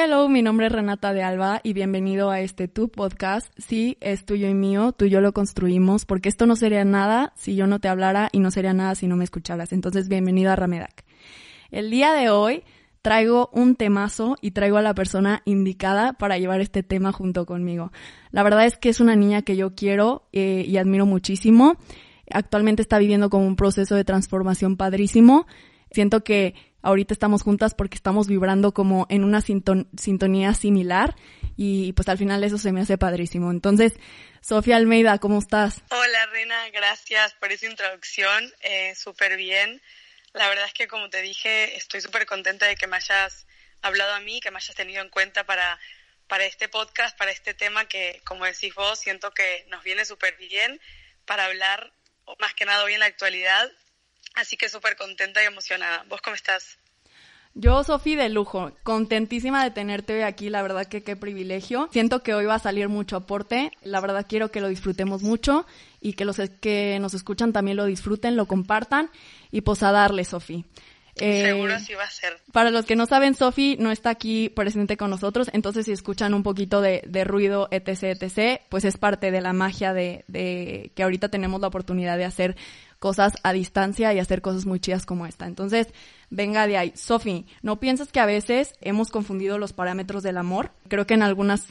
Hello, mi nombre es Renata de Alba y bienvenido a este Tu Podcast. Sí, es tuyo y mío, tú y yo lo construimos, porque esto no sería nada si yo no te hablara y no sería nada si no me escucharas. Entonces, bienvenido a Ramedac. El día de hoy traigo un temazo y traigo a la persona indicada para llevar este tema junto conmigo. La verdad es que es una niña que yo quiero eh, y admiro muchísimo. Actualmente está viviendo como un proceso de transformación padrísimo. Siento que ahorita estamos juntas porque estamos vibrando como en una sintonía similar y pues al final eso se me hace padrísimo. Entonces, Sofía Almeida, ¿cómo estás? Hola Rena, gracias por esa introducción, eh, súper bien. La verdad es que como te dije, estoy súper contenta de que me hayas hablado a mí, que me hayas tenido en cuenta para, para este podcast, para este tema que, como decís vos, siento que nos viene súper bien para hablar más que nada hoy en la actualidad Así que súper contenta y emocionada. ¿Vos cómo estás? Yo, Sofi, de lujo, contentísima de tenerte hoy aquí, la verdad que qué privilegio. Siento que hoy va a salir mucho aporte, la verdad quiero que lo disfrutemos mucho y que los que nos escuchan también lo disfruten, lo compartan y pues a darle, Sofi. Eh, Seguro así va a ser. Para los que no saben, Sofi no está aquí presente con nosotros, entonces si escuchan un poquito de, ruido, etc., etc., pues es parte de la magia de, de que ahorita tenemos la oportunidad de hacer cosas a distancia y hacer cosas muy chidas como esta. Entonces, venga de ahí. Sofi, ¿no piensas que a veces hemos confundido los parámetros del amor? Creo que en algunas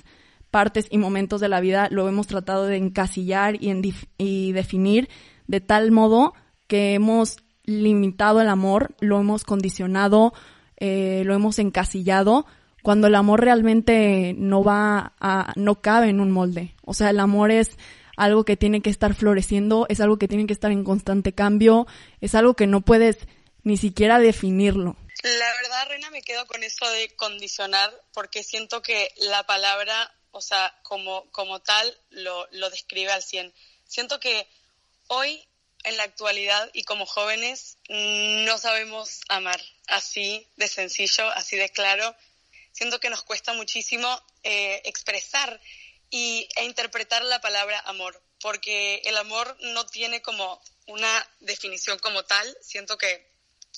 partes y momentos de la vida lo hemos tratado de encasillar y, y definir de tal modo que hemos limitado el amor, lo hemos condicionado, eh, lo hemos encasillado, cuando el amor realmente no va a, no cabe en un molde. O sea, el amor es algo que tiene que estar floreciendo, es algo que tiene que estar en constante cambio, es algo que no puedes ni siquiera definirlo. La verdad, Reina, me quedo con eso de condicionar, porque siento que la palabra, o sea, como, como tal, lo, lo describe al 100. Siento que hoy, en la actualidad y como jóvenes, no sabemos amar así de sencillo, así de claro. Siento que nos cuesta muchísimo eh, expresar y, e interpretar la palabra amor, porque el amor no tiene como una definición como tal, siento que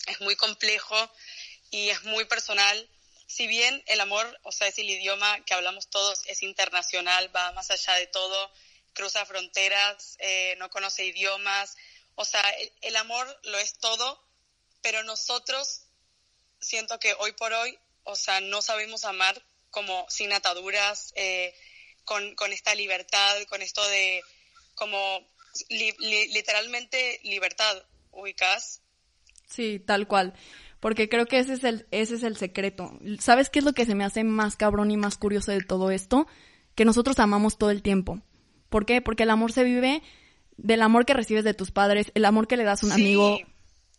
es muy complejo y es muy personal. Si bien el amor, o sea, es el idioma que hablamos todos, es internacional, va más allá de todo, cruza fronteras, eh, no conoce idiomas, o sea, el, amor lo es todo, pero nosotros siento que hoy por hoy, o sea, no sabemos amar como sin ataduras, eh, con, esta libertad, con esto de como literalmente libertad, ubicas. Sí, tal cual. Porque creo que ese es el, ese es el secreto. ¿Sabes qué es lo que se me hace más cabrón y más curioso de todo esto? Que nosotros amamos todo el tiempo. ¿Por qué? Porque el amor se vive del amor que recibes de tus padres, el amor que le das a un amigo,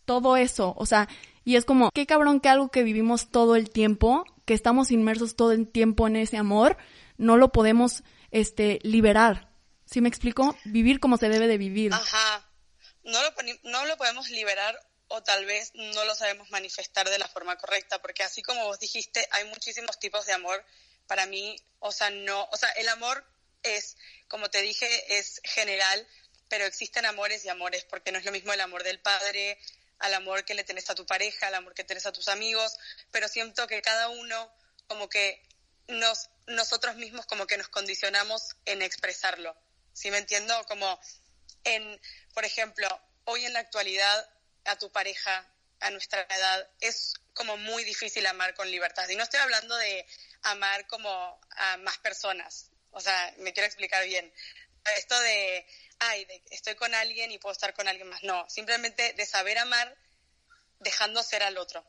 todo eso. O sea, y es como, qué cabrón que algo que vivimos todo el tiempo, que estamos inmersos todo el tiempo en ese amor, no lo podemos este, liberar. ¿Sí me explico? Vivir como se debe de vivir. Ajá. No lo, no lo podemos liberar o tal vez no lo sabemos manifestar de la forma correcta, porque así como vos dijiste, hay muchísimos tipos de amor. Para mí, o sea, no, o sea, el amor es, como te dije, es general, pero existen amores y amores, porque no es lo mismo el amor del padre, al amor que le tenés a tu pareja, al amor que tenés a tus amigos, pero siento que cada uno como que nos nosotros mismos como que nos condicionamos en expresarlo. ¿Sí me entiendo? Como en, por ejemplo, hoy en la actualidad a tu pareja, a nuestra edad, es como muy difícil amar con libertad. Y no estoy hablando de amar como a más personas. O sea, me quiero explicar bien. Esto de, ay, de, estoy con alguien y puedo estar con alguien más. No, simplemente de saber amar dejando ser al otro.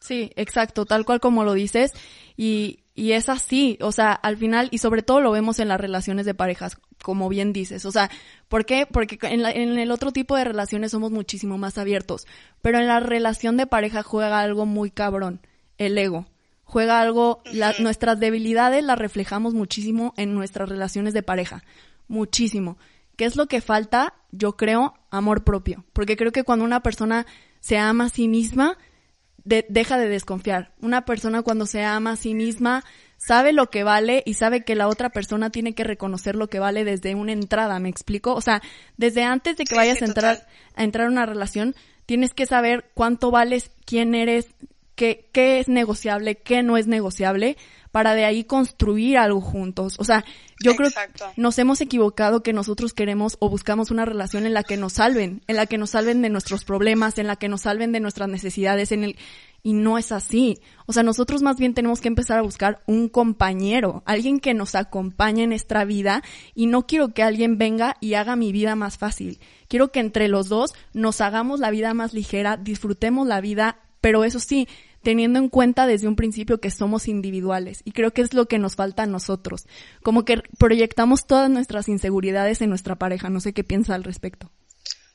Sí, exacto, tal cual como lo dices. Y, y es así, o sea, al final, y sobre todo lo vemos en las relaciones de parejas, como bien dices. O sea, ¿por qué? Porque en, en el otro tipo de relaciones somos muchísimo más abiertos. Pero en la relación de pareja juega algo muy cabrón, el ego. juega algo, nuestras debilidades las reflejamos muchísimo en nuestras relaciones de pareja, muchísimo. ¿Qué es lo que falta? Yo creo amor propio, porque creo que cuando una persona se ama a sí misma, deja de desconfiar. Una persona cuando se ama a sí misma sabe lo que vale y sabe que la otra persona tiene que reconocer lo que vale desde una entrada, ¿me explico? O sea, desde antes de que vayas a entrar a entrar a una relación, tienes que saber cuánto vales, quién eres, qué, qué es negociable, qué no es negociable, para de ahí construir algo juntos. O sea, yo creo que nos hemos equivocado que nosotros queremos o buscamos una relación en la que nos salven, en la que nos salven de nuestros problemas, en la que nos salven de nuestras necesidades, en el y no es así. O sea, nosotros más bien tenemos que empezar a buscar un compañero, alguien que nos acompañe en nuestra vida y no quiero que alguien venga y haga mi vida más fácil. Quiero que entre los dos nos hagamos la vida más ligera, disfrutemos la vida, pero eso sí, teniendo en cuenta desde un principio que somos individuales. Y creo que es lo que nos falta a nosotros. Como que proyectamos todas nuestras inseguridades en nuestra pareja. No sé qué piensa al respecto.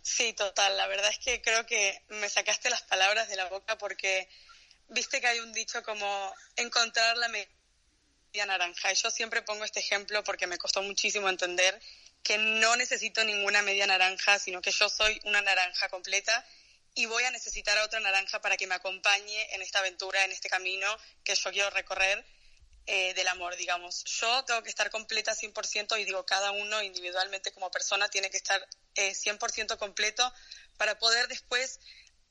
Sí, total. La verdad es que creo que me sacaste las palabras de la boca porque viste que hay un dicho como encontrar la media naranja. Yo siempre pongo este ejemplo porque me costó muchísimo entender que no necesito ninguna media naranja, sino que yo soy una naranja completa y voy a necesitar a otra naranja para que me acompañe en esta aventura, en este camino que yo quiero recorrer eh, del amor, digamos. Yo tengo que estar completa 100% y digo, cada uno individualmente como persona tiene que estar eh, 100% completo para poder después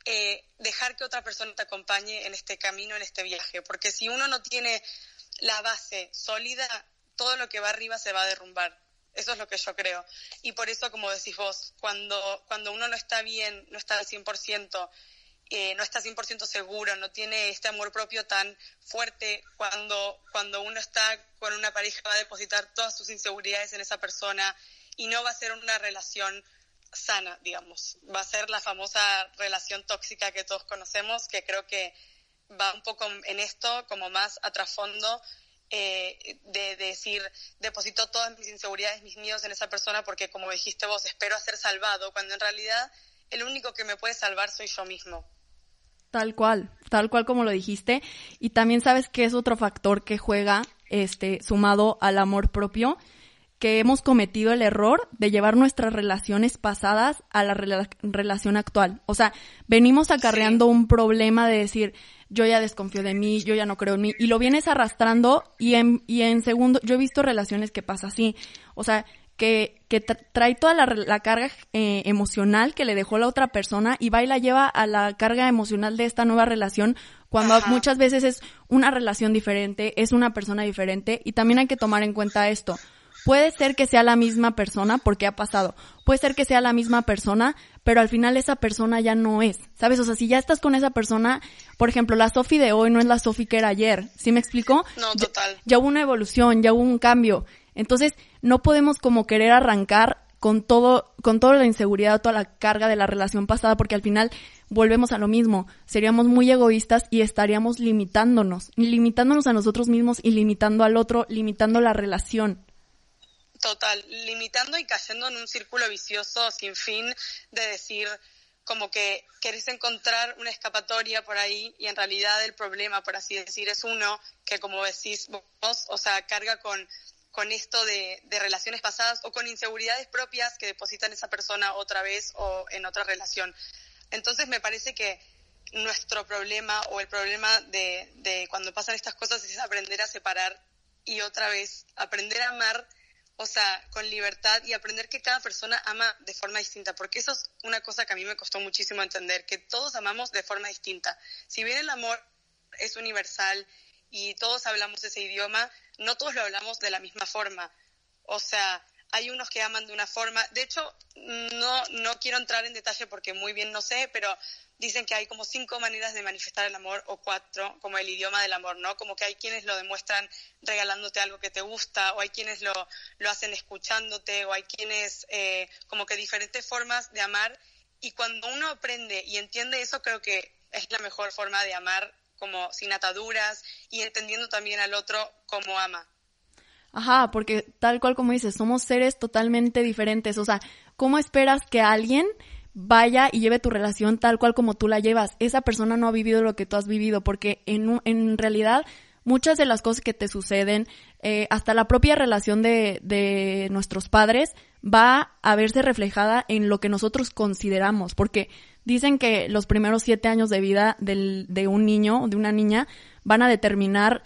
eh, dejar que otra persona te acompañe en este camino, en este viaje. Porque si uno no tiene la base sólida, todo lo que va arriba se va a derrumbar. Eso es lo que yo creo. Y por eso, como decís vos, cuando, cuando uno no está bien, no está al 100%, eh, no está 100% seguro, no tiene este amor propio tan fuerte, cuando, cuando uno está con una pareja va a depositar todas sus inseguridades en esa persona y no va a ser una relación sana, digamos. Va a ser la famosa relación tóxica que todos conocemos, que creo que va un poco en esto, como más a trasfondo eh, de, decir, deposito todas mis inseguridades, mis miedos en esa persona porque, como dijiste vos, espero a ser salvado, cuando en realidad el único que me puede salvar soy yo mismo. Tal cual, tal cual como lo dijiste. Y también sabes que es otro factor que juega, este, sumado al amor propio, que hemos cometido el error de llevar nuestras relaciones pasadas a la relación actual. O sea, venimos acarreando un problema de decir, yo ya desconfío de mí, yo ya no creo en mí, y lo vienes arrastrando y en, y en segundo, yo he visto relaciones que pasa así, o sea, que, que trae toda la, carga eh, emocional que le dejó la otra persona y va y la lleva a la carga emocional de esta nueva relación cuando muchas veces es una relación diferente, es una persona diferente. Y también hay que tomar en cuenta esto. Puede ser que sea la misma persona porque ha pasado. Puede ser que sea la misma persona, pero al final esa persona ya no es. ¿Sabes? O sea, si ya estás con esa persona, por ejemplo, la Sofi de hoy no es la Sofi que era ayer. ¿Sí me explico? No, total. Ya, hubo una evolución, ya hubo un cambio. Entonces, no podemos como querer arrancar con todo, con toda la inseguridad, toda la carga de la relación pasada, porque al final volvemos a lo mismo. Seríamos muy egoístas y estaríamos limitándonos, limitándonos a nosotros mismos y limitando al otro, limitando la relación. Total, limitando y cayendo en un círculo vicioso sin fin de decir como que querés encontrar una escapatoria por ahí y en realidad el problema, por así decir, es uno que como decís vos, o sea, carga con, con esto de, de relaciones pasadas o con inseguridades propias que depositan esa persona otra vez o en otra relación. Entonces me parece que nuestro problema o el problema de, de cuando pasan estas cosas es aprender a separar y otra vez aprender a amar o sea, con libertad y aprender que cada persona ama de forma distinta, porque eso es una cosa que a mí me costó muchísimo entender, que todos amamos de forma distinta. Si bien el amor es universal y todos hablamos ese idioma, no todos lo hablamos de la misma forma. O sea, hay unos que aman de una forma, de hecho, no, no quiero entrar en detalle porque muy bien no sé, pero dicen que hay como cinco maneras de manifestar el amor o cuatro, como el idioma del amor, ¿no? Como que hay quienes lo demuestran regalándote algo que te gusta, o hay quienes lo, lo hacen escuchándote, o hay quienes eh, como que diferentes formas de amar. Y cuando uno aprende y entiende eso, creo que es la mejor forma de amar como sin ataduras y entendiendo también al otro como ama. Ajá, porque tal cual como dices, somos seres totalmente diferentes. O sea, ¿cómo esperas que alguien vaya y lleve tu relación tal cual como tú la llevas. Esa persona no ha vivido lo que tú has vivido, porque en, en realidad muchas de las cosas que te suceden, eh, hasta la propia relación de, de nuestros padres, va a verse reflejada en lo que nosotros consideramos, porque dicen que los primeros siete años de vida del, de un niño o de una niña van a determinar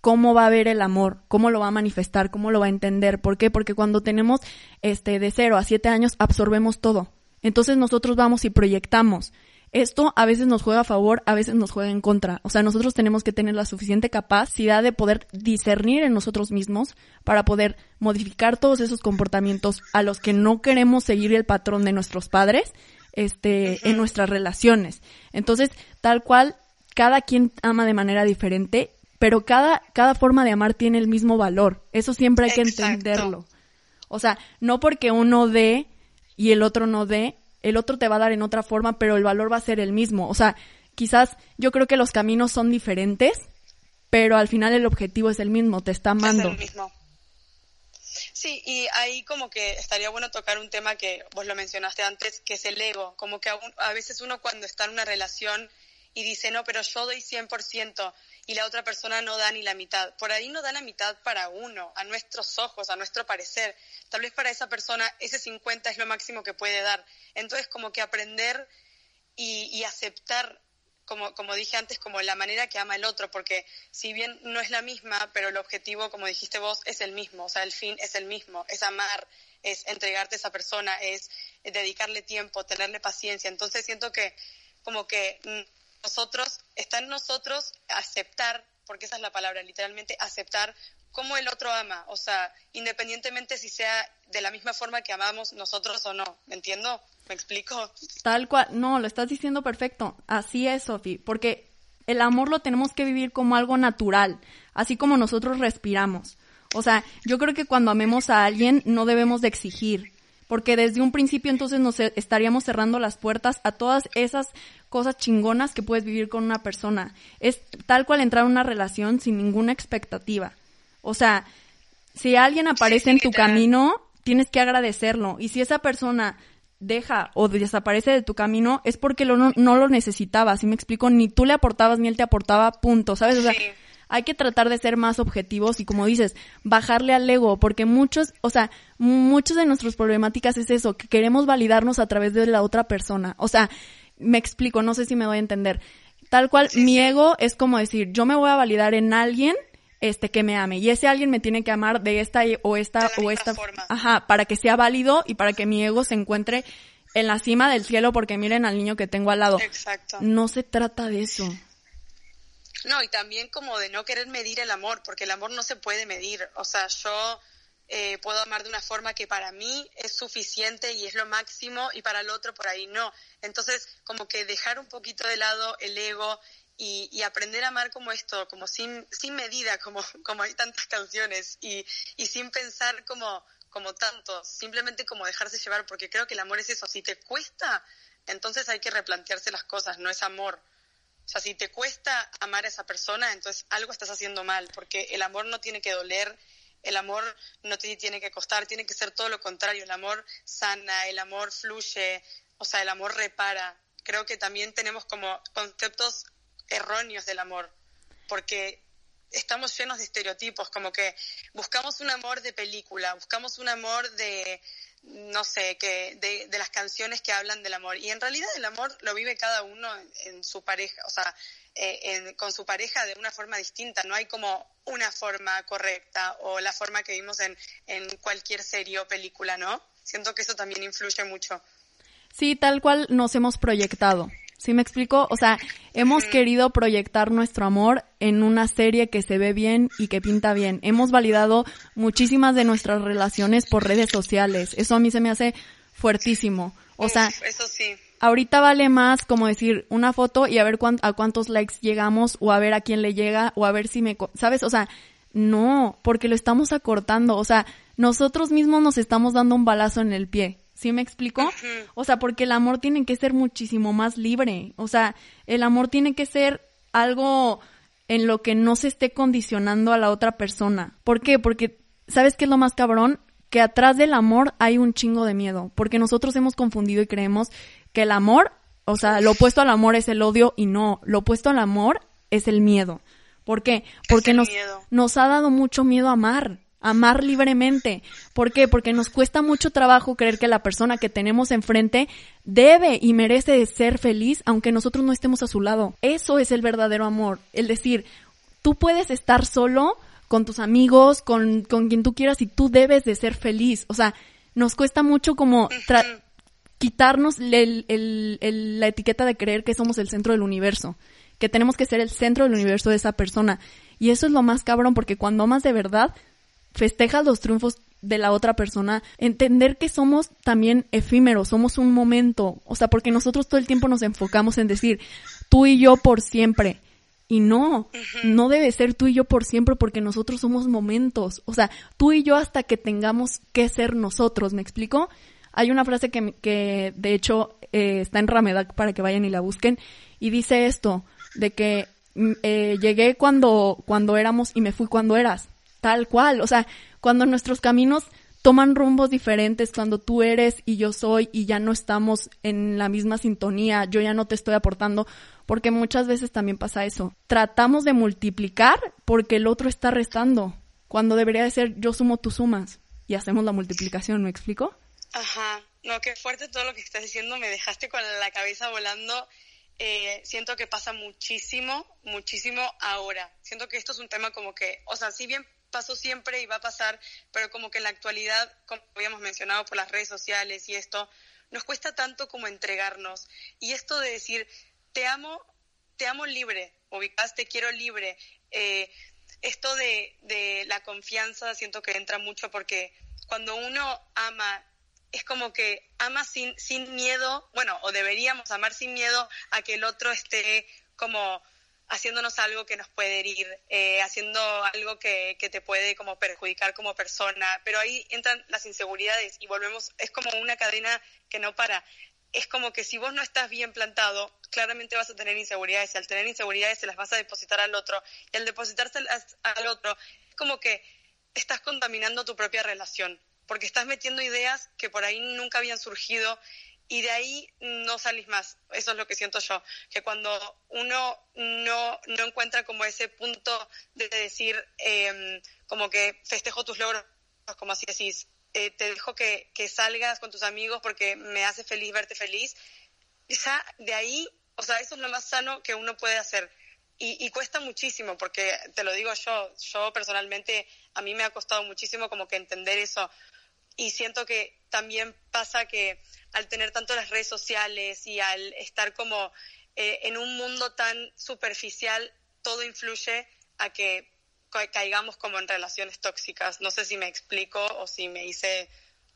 cómo va a ver el amor, cómo lo va a manifestar, cómo lo va a entender. ¿Por qué? Porque cuando tenemos este de cero a siete años absorbemos todo. Entonces nosotros vamos y proyectamos. Esto a veces nos juega a favor, a veces nos juega en contra. O sea, nosotros tenemos que tener la suficiente capacidad de poder discernir en nosotros mismos para poder modificar todos esos comportamientos a los que no queremos seguir el patrón de nuestros padres, este, en nuestras relaciones. Entonces, tal cual, cada quien ama de manera diferente, pero cada, cada forma de amar tiene el mismo valor. Eso siempre hay que entenderlo. O sea, no porque uno dé y el otro no dé, el otro te va a dar en otra forma, pero el valor va a ser el mismo. O sea, quizás yo creo que los caminos son diferentes, pero al final el objetivo es el mismo, te está amando. Es el mismo. Sí, y ahí como que estaría bueno tocar un tema que vos lo mencionaste antes, que es el ego. Como que a, veces uno cuando está en una relación y dice, no, pero yo doy 100% y la otra persona no da ni la mitad. Por ahí no da la mitad para uno, a nuestros ojos, a nuestro parecer. Tal vez para esa persona ese 50 es lo máximo que puede dar. Entonces, como que aprender y, aceptar, como, como dije antes, como la manera que ama el otro, porque si bien no es la misma, pero el objetivo, como dijiste vos, es el mismo, o sea, el fin es el mismo, es amar, es entregarte a esa persona, es dedicarle tiempo, tenerle paciencia. Entonces, siento que como que mm, nosotros, está en nosotros aceptar, porque esa es la palabra, literalmente aceptar cómo el otro ama, o sea, independientemente si sea de la misma forma que amamos nosotros o no, ¿me entiendo? ¿Me explico? Tal cual, no, lo estás diciendo perfecto, así es, Sofi, porque el amor lo tenemos que vivir como algo natural, así como nosotros respiramos. O sea, yo creo que cuando amemos a alguien no debemos de exigir, porque desde un principio entonces nos estaríamos cerrando las puertas a todas esas cosas chingonas que puedes vivir con una persona. Es tal cual entrar en una relación sin ninguna expectativa. O sea, si alguien aparece en tu camino, tienes que agradecerlo. Y si esa persona deja o desaparece de tu camino, es porque lo, no, lo necesitaba. Si me explico, ni tú le aportabas ni él te aportaba, punto. ¿Sabes? O sea, hay que tratar de ser más objetivos y como dices, bajarle al ego, porque muchos, o sea, muchos de nuestras problemáticas es eso, que queremos validarnos a través de la otra persona. O sea, me explico, no sé si me voy a entender. Tal cual, mi ego es como decir, yo me voy a validar en alguien este que me ame y ese alguien me tiene que amar de esta o esta o esta forma. ajá, para que sea válido y para que mi ego se encuentre en la cima del cielo porque miren al niño que tengo al lado. Exacto. No se trata de eso. No, y también como de no querer medir el amor, porque el amor no se puede medir. O sea, yo eh, puedo amar de una forma que para mí es suficiente y es lo máximo y para el otro por ahí no. Entonces, como que dejar un poquito de lado el ego y, aprender a amar como esto, como sin, sin medida, como, como hay tantas canciones y, y sin pensar como, como tanto, simplemente como dejarse llevar, porque creo que el amor es eso, si te cuesta, entonces hay que replantearse las cosas, no es amor. O sea, si te cuesta amar a esa persona, entonces algo estás haciendo mal, porque el amor no tiene que doler, el amor no te tiene que costar, tiene que ser todo lo contrario. El amor sana, el amor fluye, o sea, el amor repara. Creo que también tenemos como conceptos erróneos del amor, porque estamos llenos de estereotipos, como que buscamos un amor de película, buscamos un amor de, no sé, que de, de, las canciones que hablan del amor. Y en realidad el amor lo vive cada uno en, su pareja, o sea, eh, con su pareja de una forma distinta. No hay como una forma correcta o la forma que vimos en, en cualquier serie o película, ¿no? Siento que eso también influye mucho. Sí, tal cual nos hemos proyectado. ¿Sí me explico? O sea, hemos querido proyectar nuestro amor en una serie que se ve bien y que pinta bien. Hemos validado muchísimas de nuestras relaciones por redes sociales. Eso a mí se me hace fuertísimo. O sea, eso sí. ahorita vale más como decir una foto y a ver a cuántos likes llegamos o a ver a quién le llega o a ver si me... ¿Sabes? O sea, no, porque lo estamos acortando. O sea, nosotros mismos nos estamos dando un balazo en el pie. ¿Sí me explico? O sea, porque el amor tiene que ser muchísimo más libre. O sea, el amor tiene que ser algo en lo que no se esté condicionando a la otra persona. ¿Por qué? Porque, ¿sabes qué es lo más cabrón? Que atrás del amor hay un chingo de miedo. Porque nosotros hemos confundido y creemos que el amor, o sea, lo opuesto al amor es el odio y no, lo opuesto al amor es el miedo. ¿Por qué? Porque nos, nos ha dado mucho miedo amar, amar libremente. ¿Por qué? Porque nos cuesta mucho trabajo creer que la persona que tenemos enfrente debe y merece ser feliz aunque nosotros no estemos a su lado. Eso es el verdadero amor. El decir, tú puedes estar solo con tus amigos, con, con quien tú quieras y tú debes de ser feliz. O sea, nos cuesta mucho como quitarnos la etiqueta de creer que somos el centro del universo, que tenemos que ser el centro del universo de esa persona. Y eso es lo más cabrón, porque cuando amas de verdad, festejas los triunfos de la otra persona, entender que somos también efímeros, somos un momento, o sea, porque nosotros todo el tiempo nos enfocamos en decir, tú y yo por siempre. Y no, no debe ser tú y yo por siempre porque nosotros somos momentos. O sea, tú y yo hasta que tengamos que ser nosotros, ¿me explico? Hay una frase que, que de hecho eh, está en Ramedak para que vayan y la busquen y dice esto, de que mm, eh, llegué cuando, cuando éramos y me fui cuando eras, tal cual, o sea, cuando nuestros caminos toman rumbos diferentes, cuando tú eres y yo soy y ya no estamos en la misma sintonía, yo ya no te estoy aportando, porque muchas veces también pasa eso. Tratamos de multiplicar porque el otro está restando, cuando debería de ser yo sumo, tú sumas y hacemos la multiplicación, ¿me explico? Ajá, no, qué fuerte todo lo que estás diciendo, me dejaste con la cabeza volando. Eh, siento que pasa muchísimo, muchísimo ahora. Siento que esto es un tema como que, o sea, si bien pasó siempre y va a pasar, pero como que en la actualidad, como habíamos mencionado por las redes sociales y esto, nos cuesta tanto como entregarnos. Y esto de decir, te amo, te amo libre, ubicás, te quiero libre. Eh, esto de, de la confianza siento que entra mucho porque cuando uno ama es como que ama sin, sin miedo, bueno, o deberíamos amar sin miedo a que el otro esté como haciéndonos algo que nos puede herir, eh, haciendo algo que, que, te puede como perjudicar como persona, pero ahí entran las inseguridades y volvemos, es como una cadena que no para. Es como que si vos no estás bien plantado, claramente vas a tener inseguridades. Y al tener inseguridades se las vas a depositar al otro. Y al depositárselas al otro, es como que estás contaminando tu propia relación. Porque estás metiendo ideas que por ahí nunca habían surgido y de ahí no salís más. Eso es lo que siento yo, que cuando uno no, no encuentra como ese punto de decir, em, como que festejo tus logros, como así decís, eh, te dejo que, que, salgas con tus amigos porque me hace feliz verte feliz, ya de ahí, o sea, eso es lo más sano que uno puede hacer. Y, y, cuesta muchísimo, porque te lo digo yo, yo personalmente, a mí me ha costado muchísimo como que entender eso, y siento que también pasa que al tener tanto las redes sociales y al estar como eh, en un mundo tan superficial, todo influye a que caigamos como en relaciones tóxicas. No sé si me explico o si me hice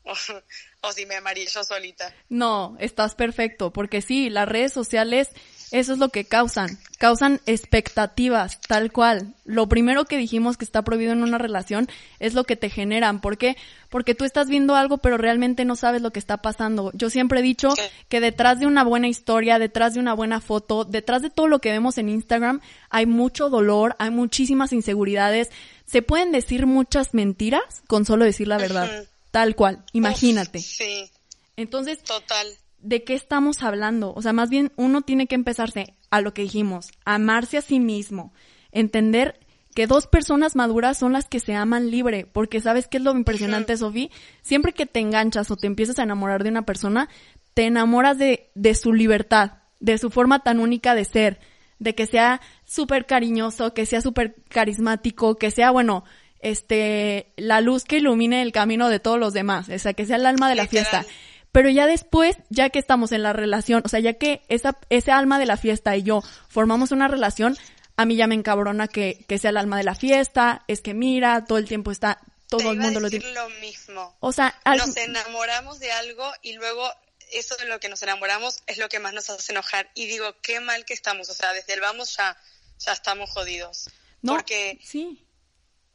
o, o si me amarillo solita. No, estás perfecto, porque sí, las redes sociales eso es lo que causan. Causan expectativas, tal cual. Lo primero que dijimos que está prohibido en una relación es lo que te generan. ¿Por qué? Porque tú estás viendo algo pero realmente no sabes lo que está pasando. Yo siempre he dicho que detrás de una buena historia, detrás de una buena foto, detrás de todo lo que vemos en Instagram, hay mucho dolor, hay muchísimas inseguridades. Se pueden decir muchas mentiras con solo decir la verdad. Tal cual. Imagínate. sí. Entonces, total de qué estamos hablando. O sea, más bien uno tiene que empezarse a lo que dijimos, amarse a sí mismo, entender que dos personas maduras son las que se aman libre, porque sabes qué es lo impresionante, Sofi, siempre que te enganchas o te empiezas a enamorar de una persona, te enamoras de, de su libertad, de su forma tan única de ser, de que sea súper cariñoso, que sea súper carismático, que sea, bueno, este, la luz que ilumine el camino de todos los demás, o sea, que sea el alma de la fiesta. Pero ya después, ya que estamos en la relación, o sea, ya que esa, ese alma de la fiesta y yo formamos una relación, a mí ya me encabrona que, que sea el alma de la fiesta, es que mira, todo el tiempo está, todo el mundo lo dice. lo mismo. O sea, nos enamoramos de algo y luego eso de lo que nos enamoramos es lo que más nos hace enojar. Y digo, qué mal que estamos, o sea, desde el vamos ya, ya estamos jodidos. No, Porque sí.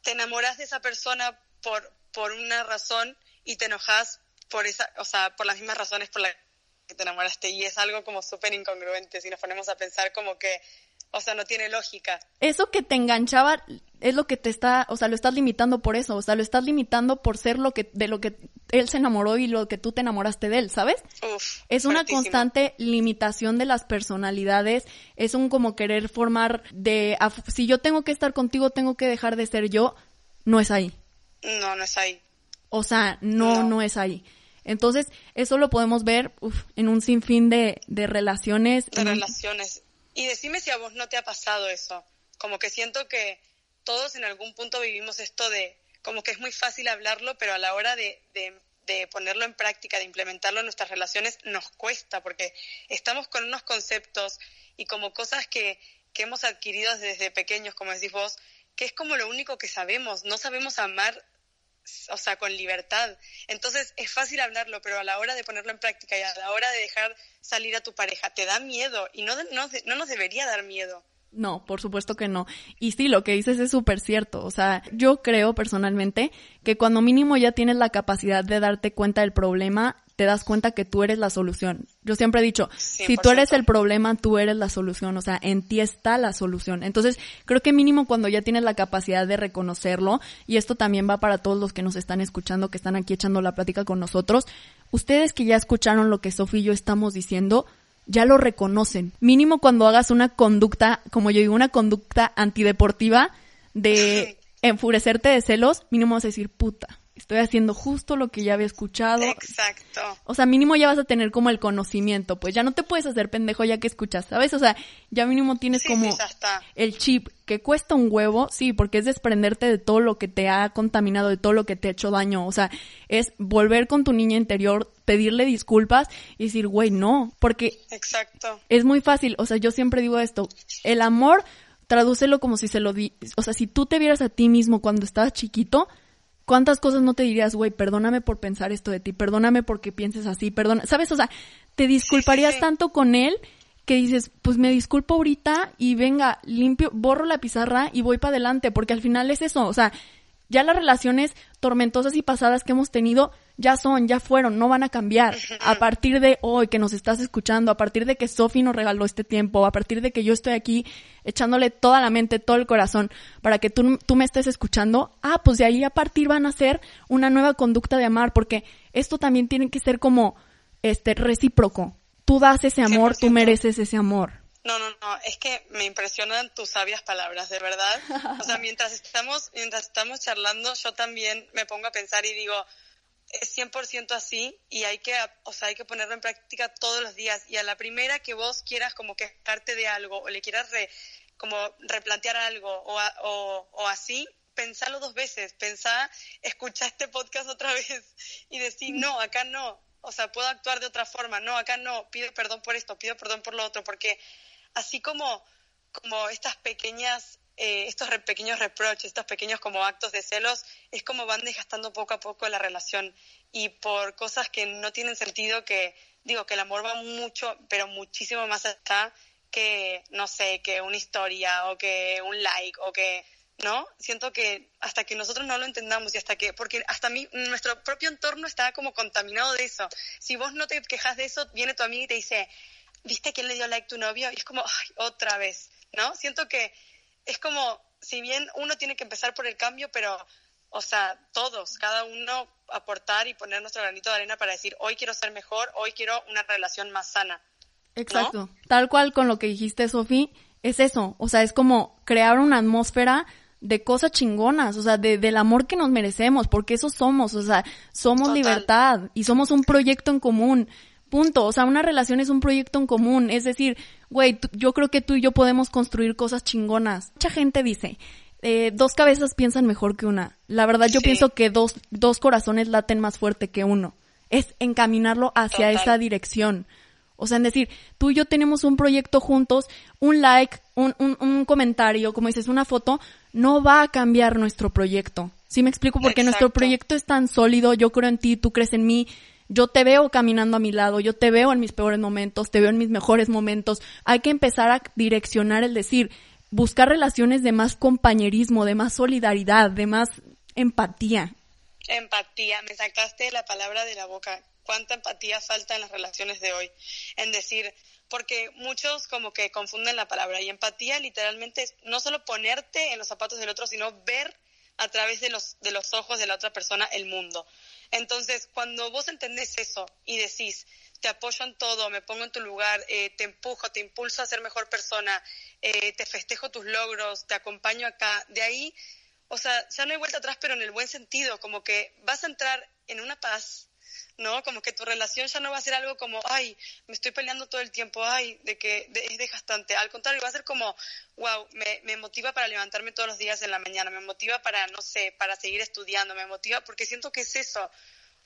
te enamoras de esa persona por, por una razón y te enojas por esa, o sea, por las mismas razones por las que te enamoraste y es algo como súper incongruente si nos ponemos a pensar como que, o sea, no tiene lógica. Eso que te enganchaba es lo que te está, o sea, lo estás limitando por eso, o sea, lo estás limitando por ser lo que, de lo que él se enamoró y lo que tú te enamoraste de él, ¿sabes? Uf, es una fuertísimo. constante limitación de las personalidades, es un como querer formar de, si yo tengo que estar contigo, tengo que dejar de ser yo, no es ahí. No, no es ahí. O sea, no, no, No. es ahí. Entonces, eso lo podemos ver uf, en un sinfín de, de relaciones. de relaciones. Y decime si a vos no te ha pasado eso. Como que siento que todos en algún punto vivimos esto de, como que es muy fácil hablarlo, pero a la hora de, de, de ponerlo en práctica, de implementarlo en nuestras relaciones, nos cuesta, porque estamos con unos conceptos y como cosas que, que hemos adquirido desde pequeños, como decís vos, que es como lo único que sabemos. No sabemos amar o sea, con libertad. Entonces es fácil hablarlo, pero a la hora de ponerlo en práctica y a la hora de dejar salir a tu pareja, te da miedo y no, no, no nos debería dar miedo. No, por supuesto que no. Y sí, lo que dices es súper cierto. O sea, yo creo personalmente que cuando mínimo ya tienes la capacidad de darte cuenta del problema, te das cuenta que tú eres la solución. Yo siempre he dicho, si tú eres 100%. el problema, tú eres la solución. O sea, en ti está la solución. Entonces, creo que mínimo cuando ya tienes la capacidad de reconocerlo, y esto también va para todos los que nos están escuchando, que están aquí echando la plática con nosotros, ustedes que ya escucharon lo que Sofía y yo estamos diciendo, ya lo reconocen. Mínimo cuando hagas una conducta, como yo digo, una conducta antideportiva de enfurecerte de celos, mínimo vas a decir, puta, estoy haciendo justo lo que ya había escuchado. Exacto. O sea, mínimo ya vas a tener como el conocimiento, pues ya no te puedes hacer pendejo ya que escuchas, ¿sabes? O sea, ya mínimo tienes Sí, como sí, ya está. el chip que cuesta un huevo, sí, porque es desprenderte de todo lo que te ha contaminado, de todo lo que te ha hecho daño. O sea, es volver con tu niña interior, pedirle disculpas y decir, güey, no, porque Exacto. es muy fácil, o sea, yo siempre digo esto, el amor, tradúcelo como si se lo di, o sea, si tú te vieras a ti mismo cuando estabas chiquito, ¿cuántas cosas no te dirías, güey, perdóname por pensar esto de ti, perdóname porque pienses así, perdona, ¿sabes? O sea, te disculparías sí. tanto con él que dices, pues me disculpo ahorita y venga, limpio, borro la pizarra y voy para adelante, porque al final es eso, o sea, ya las relaciones tormentosas y pasadas que hemos tenido ya son, ya fueron, no van a cambiar. A partir de hoy que nos estás escuchando, a partir de que Sofi nos regaló este tiempo, a partir de que yo estoy aquí echándole toda la mente, todo el corazón para que tú, tú me estés escuchando, ah, pues de ahí a partir van a ser una nueva conducta de amar, porque esto también tiene que ser como este recíproco. Tú das ese amor, tú 100%. mereces ese amor. No, no, no, es que me impresionan tus sabias palabras, de verdad. O sea, mientras estamos, mientras estamos charlando, yo también me pongo a pensar y digo, es 100% así y hay que, o sea, hay que ponerlo en práctica todos los días. Y a la primera que vos quieras como quejarte de algo o le quieras re- como replantear algo o, o, así, pensalo dos veces, pensá, escucha este podcast otra vez y decir, no, acá no, o sea, puedo actuar de otra forma, no, acá no, pido perdón por esto, pido perdón por lo otro, porque así como, como estas pequeñas, eh, estos re- pequeños reproches, estos pequeños como actos de celos, es como van desgastando poco a poco la relación y por cosas que no tienen sentido, que digo que el amor va mucho, pero muchísimo más allá que, no sé, que una historia o que un like o que, ¿no? Siento que hasta que nosotros no lo entendamos y hasta que, porque hasta mí, nuestro propio entorno está como contaminado de eso. Si vos no te quejas de eso, viene tu amiga y te dice, ¿viste quién le dio like a tu novio? Y es como, ay, otra vez, ¿no? Siento que es como, si bien uno tiene que empezar por el cambio, pero, o sea, todos, cada uno aportar y poner nuestro granito de arena para decir, hoy quiero ser mejor, hoy quiero una relación más sana. Exacto. Tal cual con lo que dijiste, Sofi, es eso. O sea, es como crear una atmósfera de cosas chingonas, o sea, de, del amor que nos merecemos, porque eso somos, o sea, somos Total. libertad y somos un proyecto en común. Punto. O sea, una relación es un proyecto en común. Es decir, güey, yo creo que tú y yo podemos construir cosas chingonas. Mucha gente dice, eh, dos cabezas piensan mejor que una. La verdad, yo Sí. pienso que dos, dos corazones laten más fuerte que uno. Es encaminarlo hacia Total. esa dirección. O sea, en decir, tú y yo tenemos un proyecto juntos, un like, un, un, un comentario, como dices, una foto, no va a cambiar nuestro proyecto. ¿Sí me explico? Porque nuestro proyecto es tan sólido, yo creo en ti, tú crees en mí, yo te veo caminando a mi lado, yo te veo en mis peores momentos, te veo en mis mejores momentos. Hay que empezar a direccionar el decir, buscar relaciones de más compañerismo, de más solidaridad, de más empatía. Empatía, me sacaste la palabra de la boca. ¿Cuánta empatía falta en las relaciones de hoy? En decir, porque muchos como que confunden la palabra y empatía literalmente es no solo ponerte en los zapatos del otro, sino ver a través de los, de los ojos de la otra persona el mundo. Entonces, cuando vos entendés eso y decís, te apoyo en todo, me pongo en tu lugar, eh, te empujo, te impulso a ser mejor persona, eh, te festejo tus logros, te acompaño acá, de ahí, o sea, ya no hay vuelta atrás, pero en el buen sentido, como que vas a entrar en una paz ¿no? Como que tu relación ya no va a ser algo como, ay, me estoy peleando todo el tiempo, ay, de que es desgastante. Al contrario, va a ser como, wow, me, me motiva para levantarme todos los días en la mañana, me motiva para, no sé, para seguir estudiando, me motiva porque siento que es eso.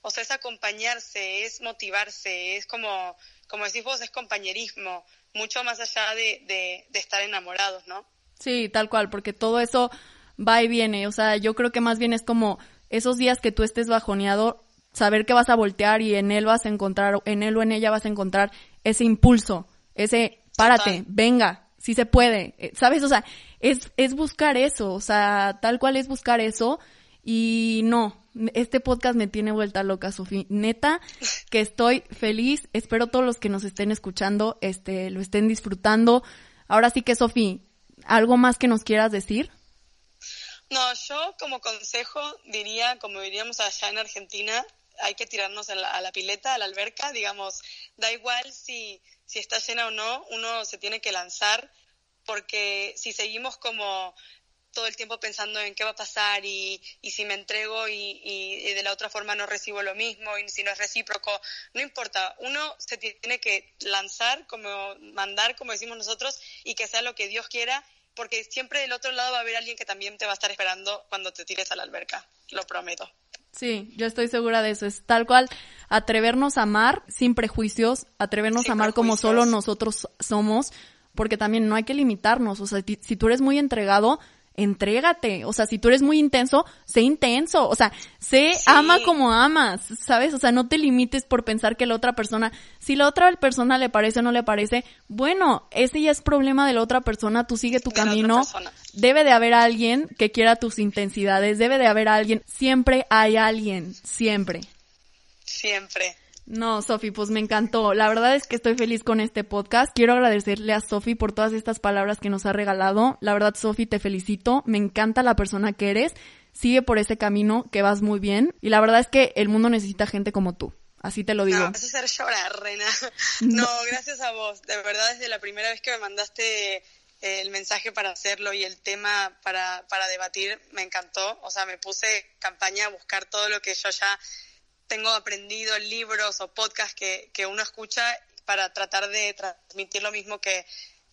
O sea, es acompañarse, es motivarse, es como, como decís vos, es compañerismo, mucho más allá de, de, de estar enamorados, ¿no? Sí, tal cual, porque todo eso va y viene. O sea, yo creo que más bien es como esos días que tú estés bajoneado, saber que vas a voltear y en él vas a encontrar, en él o en ella vas a encontrar ese impulso, ese párate, venga, si se puede, eh, ¿sabes? O sea, es, es buscar eso, o sea, tal cual es buscar eso y no, este podcast me tiene vuelta loca, Sofía. Neta, que estoy feliz. Espero todos los que nos estén escuchando, este, lo estén disfrutando. Ahora sí que, Sofía, ¿algo más que nos quieras decir? No, yo como consejo diría, como diríamos allá en Argentina, hay que tirarnos a la, pileta, a la alberca, digamos, da igual si, si está llena o no, uno se tiene que lanzar, porque si seguimos como todo el tiempo pensando en qué va a pasar y, y si me entrego y, y, de la otra forma no recibo lo mismo y si no es recíproco, no importa, uno se tiene que lanzar, como mandar, como decimos nosotros, y que sea lo que Dios quiera, porque siempre del otro lado va a haber alguien que también te va a estar esperando cuando te tires a la alberca, lo prometo. Sí, yo estoy segura de eso. Es tal cual atrevernos a amar sin prejuicios, atrevernos a amar como solo nosotros somos, porque también no hay que limitarnos. O sea, si tú eres muy entregado, entrégate. O sea, si tú eres muy intenso, sé intenso. O sea, sé ama como amas, ¿sabes? O sea, no te limites por pensar que la otra persona, si la otra persona le parece o no le parece, bueno, ese ya es problema de la otra persona, tú sigue tu camino. Debe de haber alguien que quiera tus intensidades, debe de haber alguien, siempre hay alguien, siempre. Siempre. No, Sofi, pues me encantó. La verdad es que estoy feliz con este podcast. Quiero agradecerle a Sofi por todas estas palabras que nos ha regalado. La verdad, Sofi, te felicito. Me encanta la persona que eres. Sigue por ese camino, que vas muy bien. Y la verdad es que el mundo necesita gente como tú. Así te lo digo. No, vas a hacer llorar, reina. No, gracias a vos. De verdad, desde la primera vez que me mandaste eh, el mensaje para hacerlo y el tema para, para debatir, me encantó. O sea, me puse campaña a buscar todo lo que yo ya tengo aprendido libros o podcasts que, que uno escucha para tratar de transmitir lo mismo que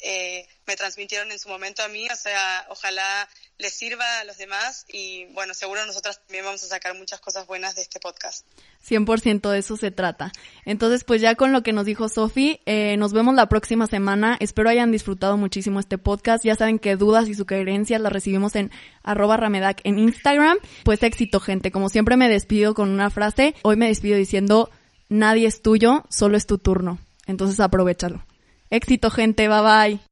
eh, me transmitieron en su momento a mí, o sea, ojalá les sirva a los demás y bueno, seguro nosotras también vamos a sacar muchas cosas buenas de este podcast. 100% de eso se trata. Entonces, pues ya con lo que nos dijo Sofi, eh, nos vemos la próxima semana. Espero hayan disfrutado muchísimo este podcast. Ya saben que dudas y sugerencias las recibimos en arroba ramedac en Instagram. Pues éxito, gente. Como siempre me despido con una frase. Hoy me despido diciendo, nadie es tuyo, solo es tu turno. Entonces aprovechalo. Éxito, gente. Bye bye.